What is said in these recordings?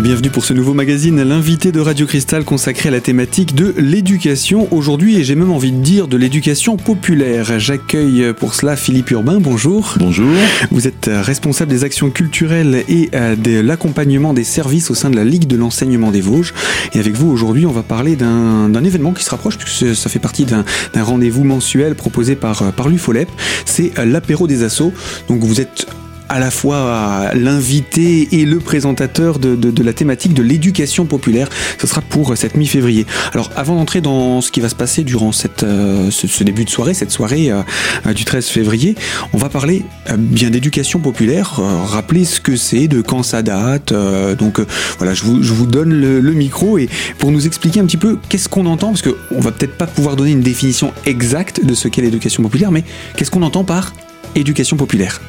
Et bienvenue pour ce nouveau magazine, l'invité de Radio Cristal consacré à la thématique de l'éducation aujourd'hui et j'ai même envie de dire de l'éducation populaire. J'accueille pour cela Philippe Urbain, bonjour. Bonjour. Vous êtes responsable des actions culturelles et euh, de l'accompagnement des services au sein de la Ligue de l'enseignement des Vosges. Et avec vous aujourd'hui, on va parler d'un événement qui se rapproche puisque ça fait partie d'un rendez-vous mensuel proposé par, euh, par l'UFOLEP. C'est euh, l'apéro des assauts. Donc vous êtes à la fois l'invité et le présentateur de, la thématique de l'éducation populaire. Ce sera pour cette mi-février. Alors avant d'entrer dans ce qui va se passer durant euh, ce, début de soirée, cette soirée euh, euh, du 13 février, on va parler bien d'éducation populaire, rappeler ce que c'est, de quand ça date. donc voilà, je vous, donne le, le, micro et pour nous expliquer un petit peu qu'est-ce qu'on entend, parce qu'on va peut-être pas pouvoir donner une définition exacte de ce qu'est l'éducation populaire, mais qu'est-ce qu'on entend par éducation populaire?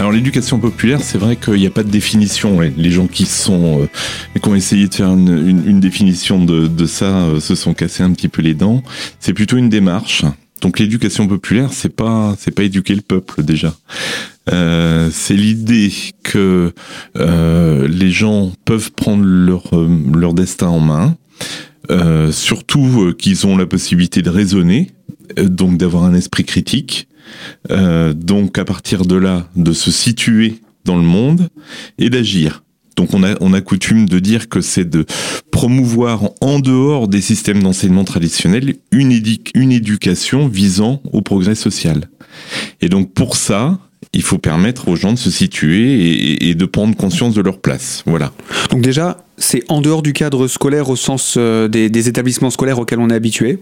Alors l'éducation populaire, c'est vrai qu'il n'y a pas de définition. Les gens qui sont euh, qui ont essayé de faire une, définition de, ça euh, se sont cassés un petit peu les dents. C'est plutôt une démarche. Donc l'éducation populaire, c'est pas c'est pas éduquer le peuple déjà. Euh, c'est l'idée que les gens peuvent prendre leur leur destin en main, surtout qu'ils ont la possibilité de raisonner, donc d'avoir un esprit critique euh, donc à partir de là, de se situer dans le monde et d'agir. Donc on a, on a coutume de dire que c'est de promouvoir en dehors des systèmes d'enseignement traditionnels une, une éducation visant au progrès social. Et donc pour ça, il faut permettre aux gens de se situer et, de prendre conscience de leur place. Voilà. Donc déjà, c'est en dehors du cadre scolaire au sens euh, des établissements scolaires auxquels on est habitué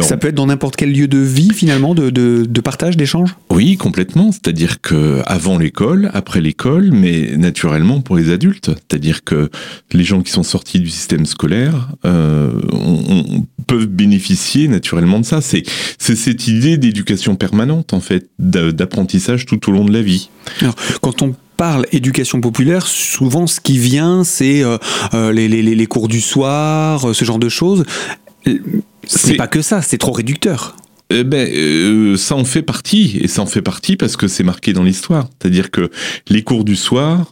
ça peut être dans n'importe quel lieu de vie finalement, de, de, partage, d'échange? Oui, complètement. C'est-à-dire que avant l'école, après l'école, mais naturellement pour les adultes. C'est-à-dire que les gens qui sont sortis du système scolaire euh, peuvent bénéficier naturellement de ça. C'est cette idée d'éducation permanente en fait, d'apprentissage tout au long de la vie. Alors, quand on parle éducation populaire, souvent ce qui vient, c'est euh, euh, les, les, les, cours du soir, ce genre de choses. C'est pas que ça, c'est trop réducteur. Eh ben, euh, ça en fait partie, et ça en fait partie parce que c'est marqué dans l'histoire. C'est-à-dire que les cours du soir,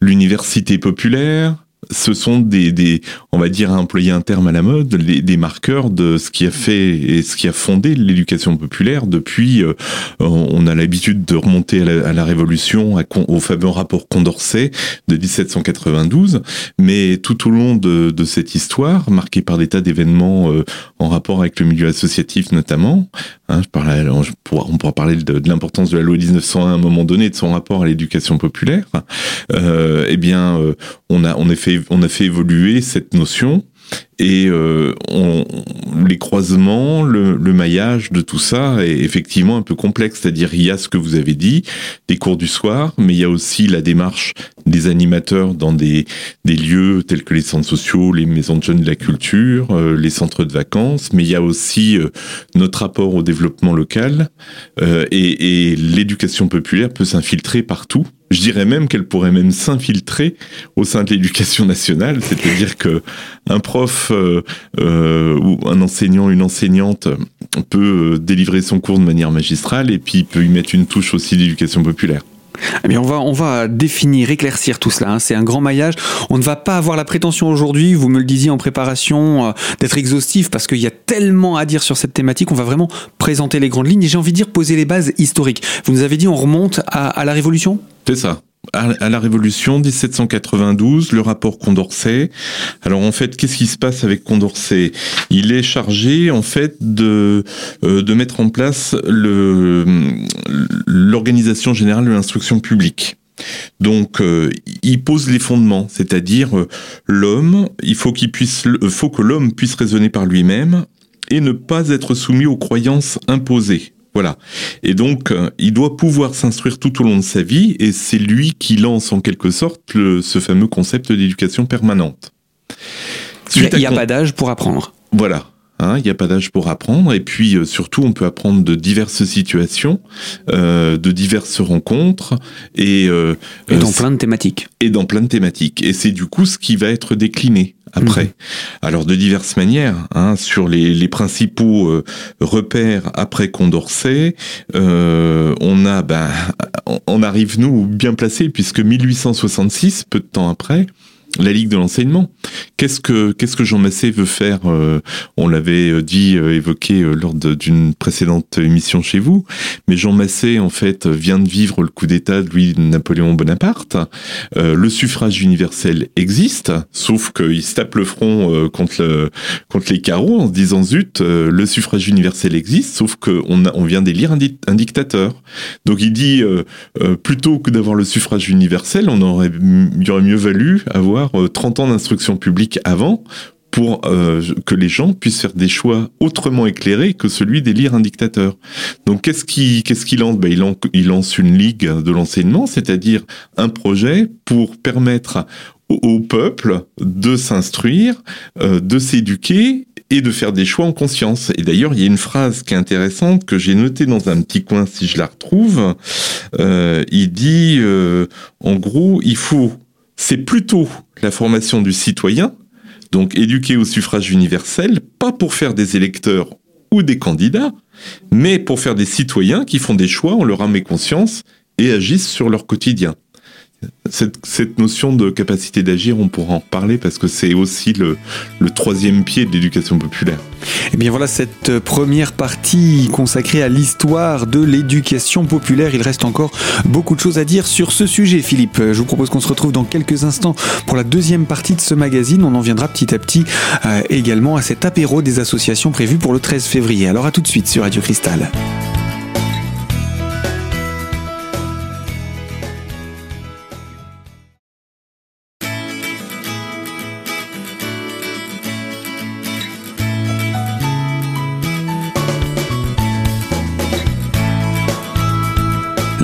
l'université populaire, ce sont des, on va dire, à employer un terme à la mode, des marqueurs de ce qui a fait et ce qui a fondé l'éducation populaire depuis. Euh, on a l'habitude de remonter à la, Révolution, au fameux rapport Condorcet de 1792, mais tout au long de, cette histoire, marquée par des tas d'événements euh, en rapport avec le milieu associatif notamment, hein, on, pourra, parler de, l'importance de la loi 1901 à un moment donné, de son rapport à l'éducation populaire. Euh, eh bien, euh, on a, on on a fait évoluer cette notion et euh, on, les croisements, le, le, maillage de tout ça est effectivement un peu complexe. C'est-à-dire, il y a ce que vous avez dit, des cours du soir, mais il y a aussi la démarche des animateurs dans des, des lieux tels que les centres sociaux, les maisons de jeunes de la culture, euh, les centres de vacances, mais il y a aussi euh, notre rapport au développement local et, et l'éducation populaire peut s'infiltrer partout. Je dirais même qu'elle pourrait même s'infiltrer au sein de l'éducation nationale, c'est-à-dire que un prof euh, euh, ou un enseignant, une enseignante peut euh, délivrer son cours de manière magistrale et puis peut y mettre une touche aussi d'éducation populaire. Eh bien, on va, on va définir, éclaircir tout cela. Hein. C'est un grand maillage. On ne va pas avoir la prétention aujourd'hui, vous me le disiez en préparation, d'être exhaustif parce qu'il y a tellement à dire sur cette thématique. On va vraiment présenter les grandes lignes et j'ai envie de dire poser les bases historiques. Vous nous avez dit on remonte à, à la Révolution? C'est ça à la Révolution 1792, le rapport Condorcet. Alors en fait, qu'est-ce qui se passe avec Condorcet? Il est chargé en fait de euh, de mettre en place l'organisation générale de l'instruction publique. Donc, euh, il pose les fondements, c'est-à-dire euh, l'homme, il faut qu'il puisse, faut que l'homme puisse raisonner par lui-même et ne pas être soumis aux croyances imposées. Voilà. Et donc, euh, il doit pouvoir s'instruire tout au long de sa vie, et c'est lui qui lance en quelque sorte ce fameux concept d'éducation permanente. il n'y a, pas d'âge pour apprendre. Voilà. Hein, il n'y a pas d'âge pour apprendre, et puis euh, surtout, on peut apprendre de diverses situations, euh, de diverses rencontres, et, et dans plein de thématiques. Et dans plein de thématiques. Et c'est du coup ce qui va être décliné après. Mhm. Alors de diverses manières, hein, sur les, les principaux euh, repères après Condorcet, euh, on a, ben, on arrive nous bien placé puisque 1866, peu de temps après, la Ligue de l'enseignement. Qu'est-ce que qu'est-ce que Jean Massé veut faire euh, On l'avait euh, dit, euh, évoqué lors d'une précédente émission chez vous, mais Jean Massé en fait vient de vivre le coup d'État de Louis Napoléon Bonaparte. le suffrage universel existe, sauf qu'il se tape le front contre le, contre les carreaux en se disant zut, le suffrage universel existe, sauf qu'on on vient d'élire un, un, dictateur. Donc il dit plutôt que d'avoir le suffrage universel, on aurait il aurait mieux valu avoir 30 euh, ans d'instruction publique avant pour euh, que les gens puissent faire des choix autrement éclairés que celui d'élire un dictateur. Donc qu'est-ce qui qu'est-ce qu'il lance? Ben, il, lance une ligue de l'enseignement, c'est-à-dire un projet pour permettre au, peuple de s'instruire, euh, de s'éduquer et de faire des choix en conscience. Et d'ailleurs, il y a une phrase qui est intéressante que j'ai notée dans un petit coin si je la retrouve. il dit, en gros, il faut c'est plutôt la formation du citoyen, donc éduquer au suffrage universel, pas pour faire des électeurs ou des candidats, mais pour faire des citoyens qui font des choix en leur âme et conscience et agissent sur leur quotidien cette, notion de capacité d'agir, on pourra en reparler parce que c'est aussi le, troisième pied de l'éducation populaire. Et eh bien voilà cette première partie consacrée à l'histoire de l'éducation populaire. Il reste encore beaucoup de choses à dire sur ce sujet, Philippe. Je vous propose qu'on se retrouve dans quelques instants pour la deuxième partie de ce magazine. On en viendra petit à petit euh, également à cet apéro des associations prévu pour le 13 février. Alors à tout de suite sur Radio Cristal.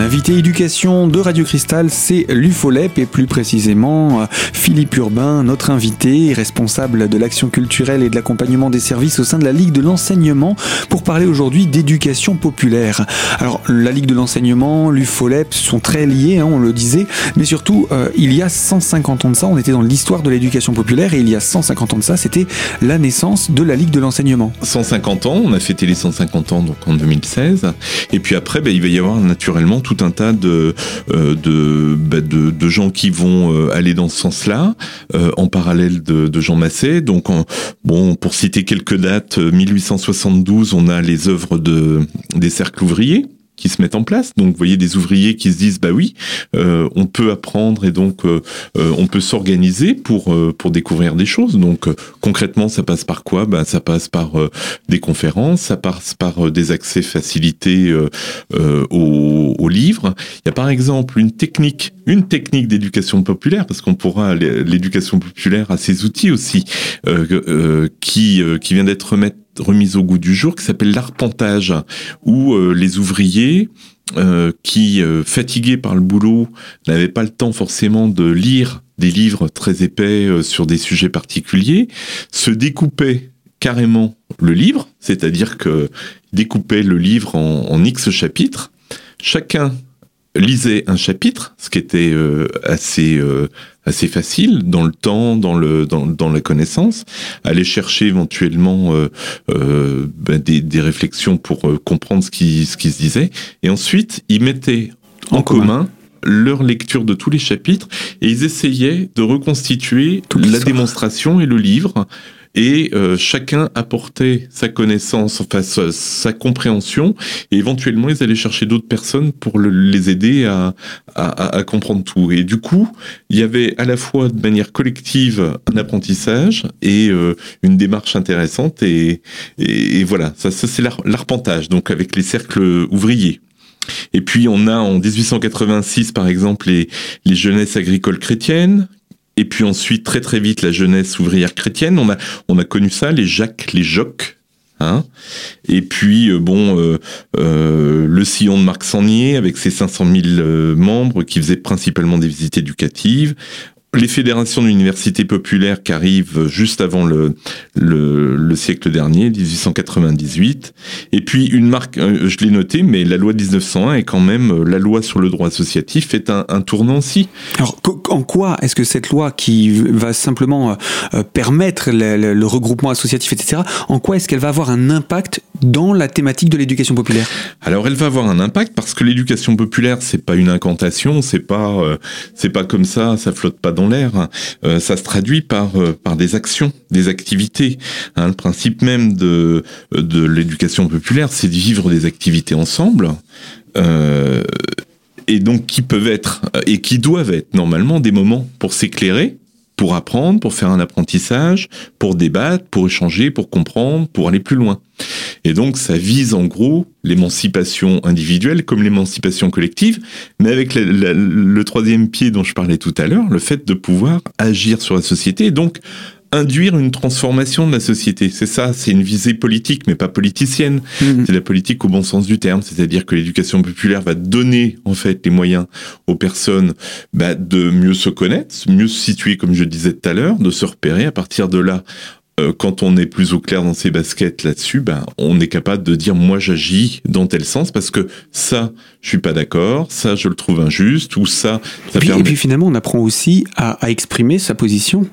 L'invité éducation de Radio Cristal, c'est l'UFOLEP et plus précisément euh, Philippe Urbain, notre invité, responsable de l'action culturelle et de l'accompagnement des services au sein de la Ligue de l'enseignement pour parler aujourd'hui d'éducation populaire. Alors la Ligue de l'enseignement, l'UFOLEP sont très liés, hein, on le disait, mais surtout euh, il y a 150 ans de ça, on était dans l'histoire de l'éducation populaire et il y a 150 ans de ça, c'était la naissance de la Ligue de l'enseignement. 150 ans, on a fêté les 150 ans donc en 2016 et puis après ben, il va y avoir naturellement tout un tas de, euh, bah, de, de, gens qui vont euh, aller dans ce sens-là, euh, en parallèle de, de Jean Massé. Donc, bon, pour citer quelques dates, 1872, on a les œuvres de, des cercles ouvriers qui se mettent en place. Donc, vous voyez des ouvriers qui se disent, bah oui, euh, on peut apprendre et donc euh, euh, on peut s'organiser pour pour découvrir des choses. Donc, concrètement, ça passe par quoi? Bah, ça passe par des conférences, ça passe par des accès facilités aux, aux, livres. Il y a par exemple une technique, une technique d'éducation populaire, parce qu'on pourra l'éducation populaire a ses outils aussi, qui qui vient d'être remettre remise au goût du jour qui s'appelle l'arpentage, où euh, les ouvriers euh, qui, euh, fatigués par le boulot, n'avaient pas le temps forcément de lire des livres très épais sur des sujets particuliers, se découpaient carrément le livre, c'est-à-dire que découpaient le livre en, en X chapitres. Chacun lisait un chapitre, ce qui était assez assez facile dans le temps, dans le dans, dans la connaissance, aller chercher éventuellement euh, euh, ben des, des, réflexions pour euh, comprendre ce qui ce qui se disait, et ensuite ils mettaient en, commun. leur lecture de tous les chapitres et ils essayaient de reconstituer la démonstration et le livre et euh, chacun apportait sa connaissance, enfin sa, compréhension, et éventuellement ils allaient chercher d'autres personnes pour les aider à, à, comprendre tout. Et du coup, il y avait à la fois de manière collective un apprentissage et euh, une démarche intéressante, et, et, voilà, ça, ça c'est l'arpentage, donc avec les cercles ouvriers. Et puis on a en 1886 par exemple les, les jeunesses agricoles chrétiennes et puis ensuite, très très vite, la jeunesse ouvrière chrétienne. On a, on a connu ça, les Jacques, les Jocs. Hein et puis, euh, bon, euh, euh, le sillon de Marc Sangnier, avec ses 500 000 membres, qui faisait principalement des visites éducatives les fédérations d'universités populaires qui arrivent juste avant le, le, siècle dernier, 1898. Et puis une marque, euh, je l'ai noté, mais la loi de 1901 est quand même euh, la loi sur le droit associatif est un, un tournant aussi. Alors en quoi est-ce que cette loi qui va simplement euh, permettre le, le, regroupement associatif, etc., en quoi est-ce qu'elle va avoir un impact dans la thématique de l'éducation populaire? Alors elle va avoir un impact parce que l'éducation populaire c'est pas une incantation, c'est pas c'est pas comme ça, ça flotte pas dans l'air. Euh, ça se traduit par par des actions, des activités. Hein, le principe même de de l'éducation populaire, c'est de vivre des activités ensemble. et donc qui peuvent être et qui doivent être normalement des moments pour s'éclairer, pour apprendre, pour faire un apprentissage, pour débattre, pour échanger, pour comprendre, pour aller plus loin. Et donc ça vise en gros l'émancipation individuelle comme l'émancipation collective, mais avec le troisième pied dont je parlais tout à l'heure, le fait de pouvoir agir sur la société et donc induire une transformation de la société. C'est ça, c'est une visée politique, mais pas politicienne. Mhm. C'est la politique au bon sens du terme, c'est-à-dire que l'éducation populaire va donner en fait les moyens aux personnes bah, de mieux se connaître, mieux se situer, comme je disais tout à l'heure, de se repérer. À partir de là, quand on est plus au clair dans ses baskets là-dessus, ben, on est capable de dire moi j'agis dans tel sens parce que ça, je suis pas d'accord, ça je le trouve injuste ou ça. ça et, puis, finalement, on apprend aussi à, à exprimer sa position,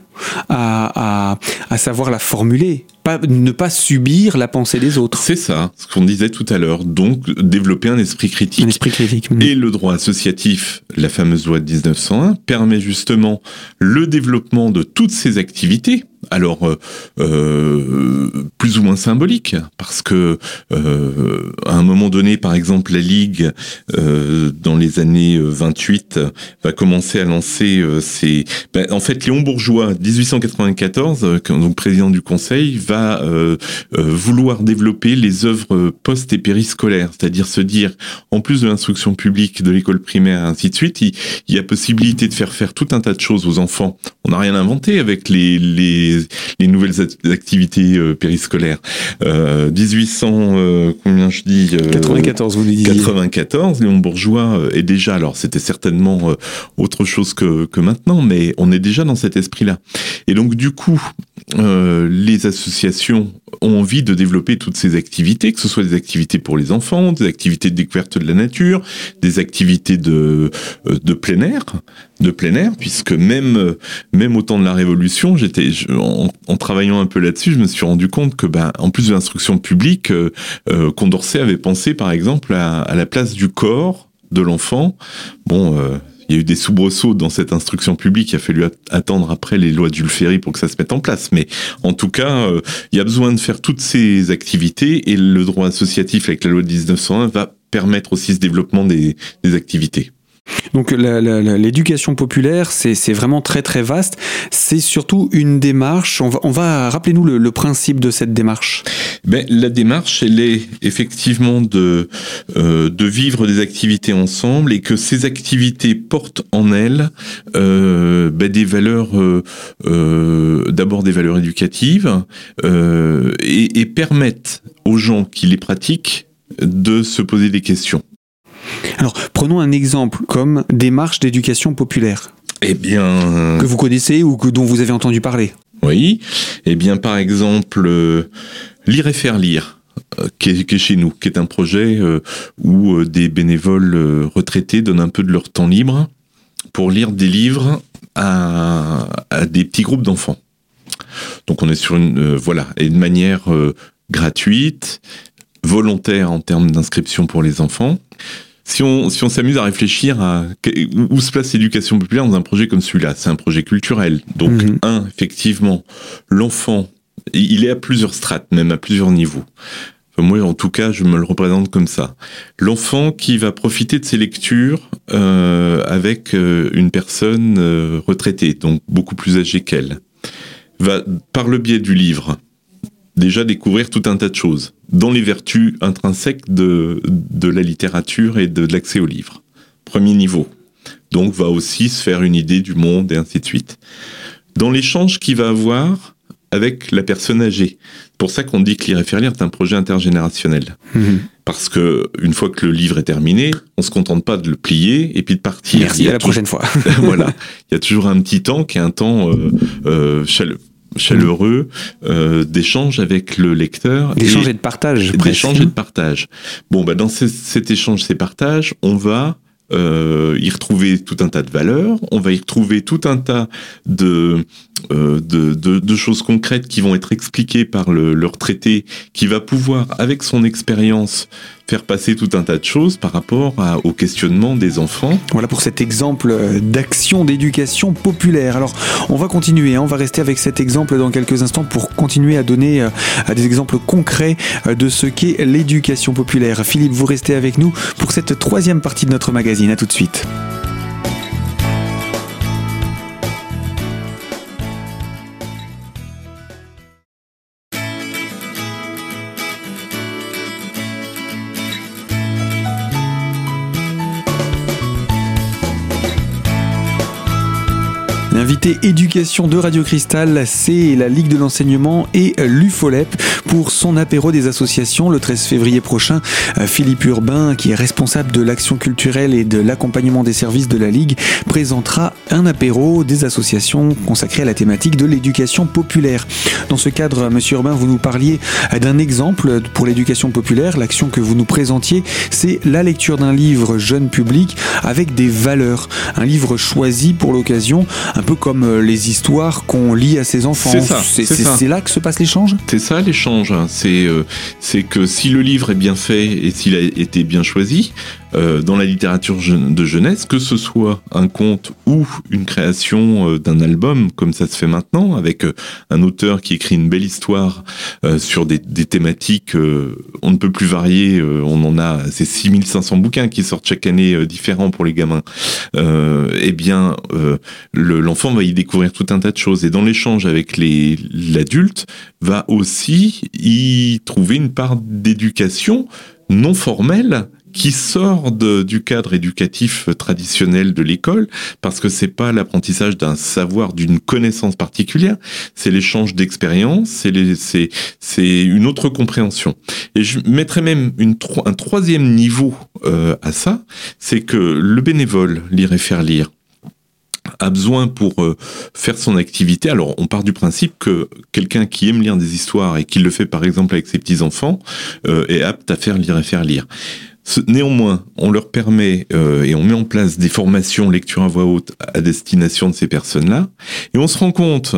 à, à, à savoir la formuler ne pas subir la pensée des autres. C'est ça, ce qu'on disait tout à l'heure. Donc, développer un esprit critique. Un esprit critique. Et le droit associatif, la fameuse loi de 1901, permet justement le développement de toutes ces activités. Alors, euh, euh, plus ou moins symboliques, parce que euh, à un moment donné, par exemple, la Ligue, dans les années 28, va commencer à lancer ses... Ben, en fait, Léon Bourgeois, 1894, donc président du Conseil, va euh, euh, vouloir développer les œuvres post et périscolaires, c'est-à-dire se dire, en plus de l'instruction publique, de l'école primaire, et ainsi de suite, il, y a possibilité de faire faire tout un tas de choses aux enfants. On n'a rien inventé avec les, les, les nouvelles activités euh, périscolaires. 1800, combien je dis 94, vous disiez. 94, Léon Bourgeois est déjà, alors c'était certainement autre chose que, que maintenant, mais on est déjà dans cet esprit-là. Et donc du coup, les associations ont envie de développer toutes ces activités, que ce soit des activités pour les enfants, des activités de découverte de la nature, des activités de, euh, de plein air, de plein air, puisque même, même au temps de la Révolution, j'étais, en, travaillant un peu là-dessus, je me suis rendu compte que, ben, en plus de l'instruction publique, euh, euh, Condorcet avait pensé, par exemple, à, à la place du corps de l'enfant. Bon, euh, il y a eu des soubresauts dans cette instruction publique. Il a fallu attendre après les lois Jules Ferry pour que ça se mette en place. Mais en tout cas, euh, il y a besoin de faire toutes ces activités et le droit associatif avec la loi de 1901 va permettre aussi ce développement des activités. Donc l'éducation populaire, c'est vraiment très très vaste. C'est surtout une démarche. On va, on va rappelez-nous le, principe de cette démarche. Ben, la démarche, elle est effectivement de euh, de vivre des activités ensemble et que ces activités portent en elles euh, ben, des valeurs, euh, d'abord des valeurs éducatives et permettent aux gens qui les pratiquent de se poser des questions. Alors, prenons un exemple comme démarche d'éducation populaire. Eh bien. Que vous connaissez ou que, dont vous avez entendu parler. Oui. Eh bien, par exemple, euh, lire et faire lire. Euh, qui, est, chez nous, qui est un projet euh, où des bénévoles retraités donnent un peu de leur temps libre pour lire des livres à, des petits groupes d'enfants. Donc on est sur une voilà et de manière gratuite, volontaire en termes d'inscription pour les enfants si on si on s'amuse à réfléchir à où se place l'éducation populaire dans un projet comme celui-là, c'est un projet culturel. Donc mhm. un, effectivement, l'enfant, il est à plusieurs strates, même à plusieurs niveaux. moi, en tout cas, je me le représente comme ça. L'enfant qui va profiter de ses lectures euh, avec euh, une personne euh, retraitée, donc beaucoup plus âgée qu'elle, va, par le biais du livre, déjà découvrir tout un tas de choses, dans les vertus intrinsèques de, de la littérature et de, l'accès aux livres. Premier niveau. Donc va aussi se faire une idée du monde et ainsi de suite. Dans l'échange qu'il va avoir avec la personne âgée. C'est pour ça qu'on dit que lire et faire lire est un projet intergénérationnel. Mhm. Parce que une fois que le livre est terminé, on se contente pas de le plier et puis de partir. Merci, à la prochaine fois. voilà. Il y a toujours un petit temps qui est un temps euh, euh, chaleureux euh, d'échange avec le lecteur. D'échange et, de partage. D'échange et de partage. Bon, bah dans cet échange, ces partages, on va euh, y retrouver tout un tas de valeurs, on va y retrouver tout un tas de euh, de, choses concrètes qui vont être expliquées par le, le retraité, qui va pouvoir, avec son expérience, faire passer tout un tas de choses par rapport à, au questionnement des enfants. Voilà pour cet exemple euh, d'action d'éducation populaire. Alors, on va continuer, hein, on va rester avec cet exemple dans quelques instants pour continuer à donner euh, des exemples concrets de ce qu'est l'éducation populaire. Philippe, vous restez avec nous pour cette troisième partie de notre magazine. À tout de suite. Éducation de Radio Cristal, c'est la Ligue de l'enseignement et l'UFOLEP pour son apéro des associations le 13 février prochain. Philippe Urbain, qui est responsable de l'action culturelle et de l'accompagnement des services de la Ligue, présentera un apéro des associations consacré à la thématique de l'éducation populaire. Dans ce cadre, Monsieur Urbain, vous nous parliez d'un exemple pour l'éducation populaire. L'action que vous nous présentiez, c'est la lecture d'un livre jeune public avec des valeurs. Un livre choisi pour l'occasion, un peu comme euh, les histoires qu'on lit à ses enfants. C'est ça. C'est là que se passe l'échange C'est ça l'échange. C'est euh, c'est que si le livre est bien fait et s'il a été bien choisi, euh, dans la littérature de jeunesse, que ce soit un conte ou une création euh, d'un album, comme ça se fait maintenant, avec euh, un auteur qui écrit une belle histoire sur des, thématiques on ne peut plus varier, on en a, c'est 6500 bouquins qui sortent chaque année différents pour les gamins, eh bien, l'enfant va y découvrir tout un tas de choses. Et dans l'échange avec l'adulte, va aussi y trouver une part d'éducation non formelle qui sort de, du cadre éducatif traditionnel de l'école, parce que c'est pas l'apprentissage d'un savoir, d'une connaissance particulière, c'est l'échange d'expériences, c'est une autre compréhension. Et je mettrais même une, un troisième niveau euh, à ça, c'est que le bénévole lire et faire lire a besoin pour euh, faire son activité. Alors, on part du principe que quelqu'un qui aime lire des histoires et qui le fait par exemple avec ses petits enfants euh, est apte à faire lire et faire lire. Néanmoins, on leur permet euh, et on met en place des formations lecture à voix haute à destination de ces personnes-là, et on se rend compte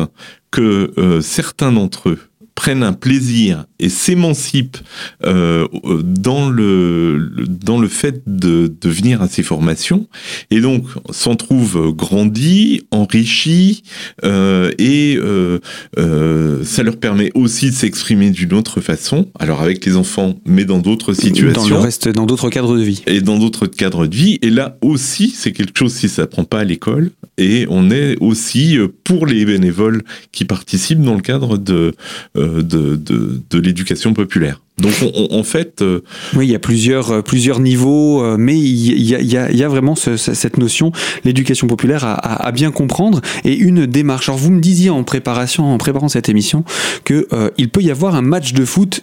que euh, certains d'entre eux prennent un plaisir et s'émancipent euh, dans le dans le fait de, de venir à ces formations et donc s'en trouvent grandis, enrichis euh, et euh, euh, ça leur permet aussi de s'exprimer d'une autre façon. Alors avec les enfants, mais dans d'autres situations. Dans le reste, dans d'autres cadres de vie. Et dans d'autres cadres de vie. Et là aussi, c'est quelque chose si ça prend pas à l'école. Et on est aussi pour les bénévoles qui participent dans le cadre de de, de, de l'éducation populaire. Donc en fait, euh... oui, il y a plusieurs euh, plusieurs niveaux, euh, mais il y a, il y a, il y a vraiment ce, cette notion, l'éducation populaire à, à, à, bien comprendre et une démarche. Alors vous me disiez en préparation, en préparant cette émission, que euh, peut y avoir un match de foot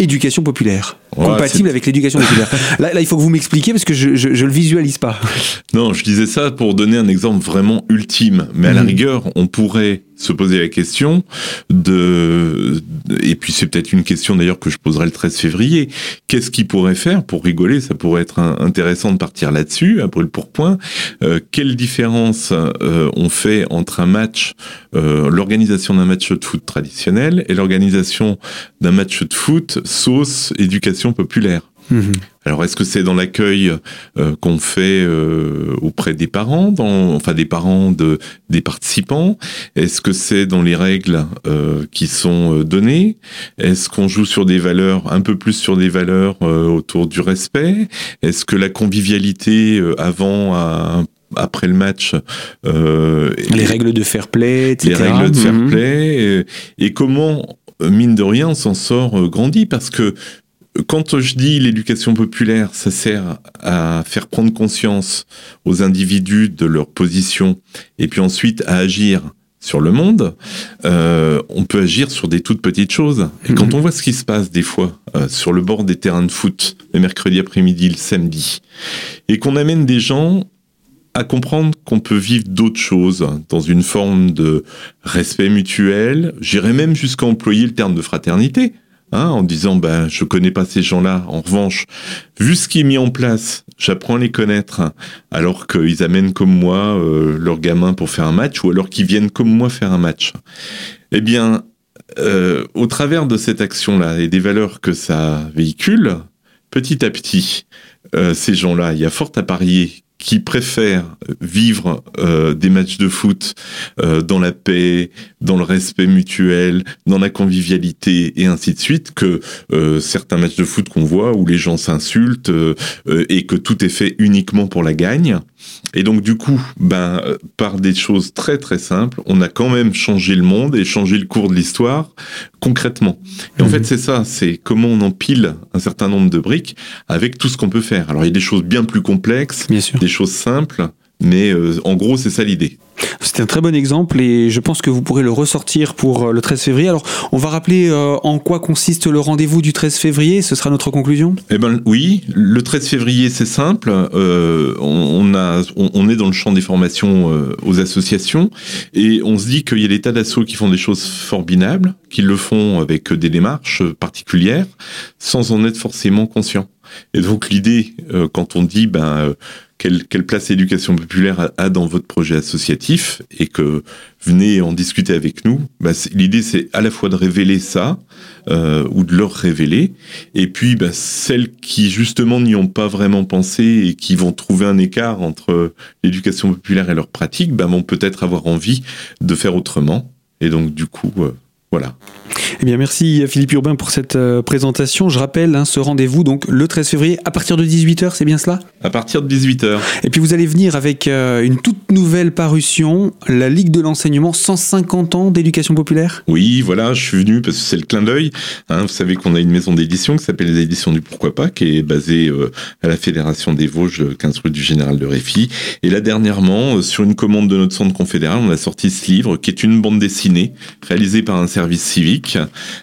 éducation populaire ouais, compatible avec l'éducation populaire. là, là, il faut que vous m'expliquiez parce que je, je, je, le visualise pas. Non, je disais ça pour donner un exemple vraiment ultime, mais à mmh. la rigueur, on pourrait se poser la question de, et puis c'est peut-être une question d'ailleurs que je poserai le 13 février, qu'est-ce qu'il pourrait faire pour rigoler Ça pourrait être intéressant de partir là-dessus, après le pourpoint. Euh, quelle différence euh, on fait entre un match, euh, l'organisation d'un match de foot traditionnel et l'organisation d'un match de foot sauce éducation populaire? Mmh. Alors, est-ce que c'est dans l'accueil euh, qu'on fait euh, auprès des parents, dans, enfin des parents de des participants? Est-ce que c'est dans les règles euh, qui sont données? Est-ce qu'on joue sur des valeurs, un peu plus sur des valeurs autour du respect? Est-ce que la convivialité avant a après le match. Euh, les règles de fair play, etc. Les règles de fair play. Mmh. Et, et, comment, mine de rien, on s'en sort grandi? Parce que quand je dis l'éducation populaire, ça sert à faire prendre conscience aux individus de leur position et puis ensuite à agir sur le monde, euh, on peut agir sur des toutes petites choses. Et quand mhm. on voit ce qui se passe des fois euh, sur le bord des terrains de foot, le mercredi après-midi, le samedi, et qu'on amène des gens à comprendre qu'on peut vivre d'autres choses dans une forme de respect mutuel, j'irais même jusqu'à employer le terme de fraternité, Hein, en disant ben je connais pas ces gens-là. En revanche, vu ce qui est mis en place, j'apprends à les connaître, alors qu'ils amènent comme moi euh, leurs gamins pour faire un match, ou alors qu'ils viennent comme moi faire un match. Eh bien, euh, au travers de cette action-là et des valeurs que ça véhicule, petit à petit, euh, ces gens-là, il y a fort à parier qui préfèrent vivre euh, des matchs de foot euh, dans la paix, dans le respect mutuel, dans la convivialité et ainsi de suite, que euh, certains matchs de foot qu'on voit où les gens s'insultent et que tout est fait uniquement pour la gagne. Et donc du coup, ben par des choses très très simples, on a quand même changé le monde et changé le cours de l'histoire concrètement. Et en mhm. fait, c'est ça, c'est comment on empile un certain nombre de briques avec tout ce qu'on peut faire. Alors il y a des choses bien plus complexes, bien sûr. des choses simples, mais euh, en gros, c'est ça l'idée. C'était un très bon exemple et je pense que vous pourrez le ressortir pour euh, le 13 février. Alors, on va rappeler euh, en quoi consiste le rendez-vous du 13 février. Ce sera notre conclusion? Eh ben oui, le 13 février, c'est simple. on, a, on, est dans le champ des formations aux associations et on se dit qu'il y a des tas d'assauts qui font des choses formidables, qui le font avec des démarches particulières, sans en être forcément conscients. Et donc l'idée, quand on dit ben quelle, place l'éducation populaire a, dans votre projet associatif et que venez en discuter avec nous. Bah, L'idée, c'est à la fois de révéler ça euh, ou de leur révéler, et puis bah, celles qui justement n'y ont pas vraiment pensé et qui vont trouver un écart entre l'éducation populaire et leur pratique, bah, vont peut-être avoir envie de faire autrement. Et donc du coup, euh, voilà. Eh bien, merci Philippe Urbain pour cette euh, présentation. Je rappelle hein, ce rendez-vous donc le 13 février à partir de 18h, c'est bien cela? À partir de 18h. Et puis vous allez venir avec euh, une toute nouvelle parution, la Ligue de l'enseignement 150 ans d'éducation populaire? Oui, voilà, je suis venu parce que c'est le clin d'œil. Hein. vous savez qu'on a une maison d'édition qui s'appelle les éditions du Pourquoi pas, qui est basée euh, à la Fédération des Vosges, 15 rue du Général de Réfi. Et là, dernièrement, sur une commande de notre centre confédéral, on a sorti ce livre qui est une bande dessinée réalisée par un service civique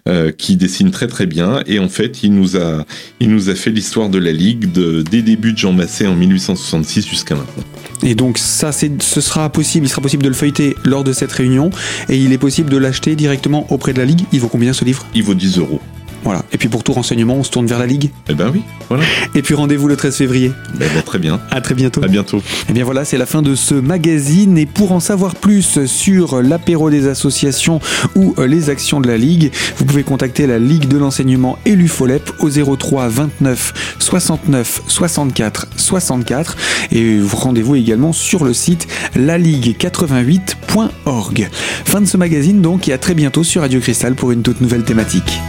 euh, qui dessine très très bien. Et en fait, il nous a, il nous a fait l'histoire de la Ligue de, des débuts de Jean Massé en 1866 jusqu'à maintenant. Et donc ça, ce sera possible, il sera possible de le feuilleter lors de cette réunion et il est possible de l'acheter directement auprès de la Ligue. Il vaut combien ce livre? Il vaut 10 euros. Voilà. Et puis pour tout renseignement, on se tourne vers la Ligue. Eh ben oui, voilà. Et puis rendez-vous le 13 février. Ben, ben, très bien. À très bientôt. À bientôt. Et eh bien voilà, c'est la fin de ce magazine. Et pour en savoir plus sur l'apéro des associations ou les actions de la Ligue, vous pouvez contacter la Ligue de l'enseignement et l'UFOLEP au 03 29 69 64 64. Et rendez-vous également sur le site laligue88.org. Fin de ce magazine donc et à très bientôt sur Radio Cristal pour une toute nouvelle thématique.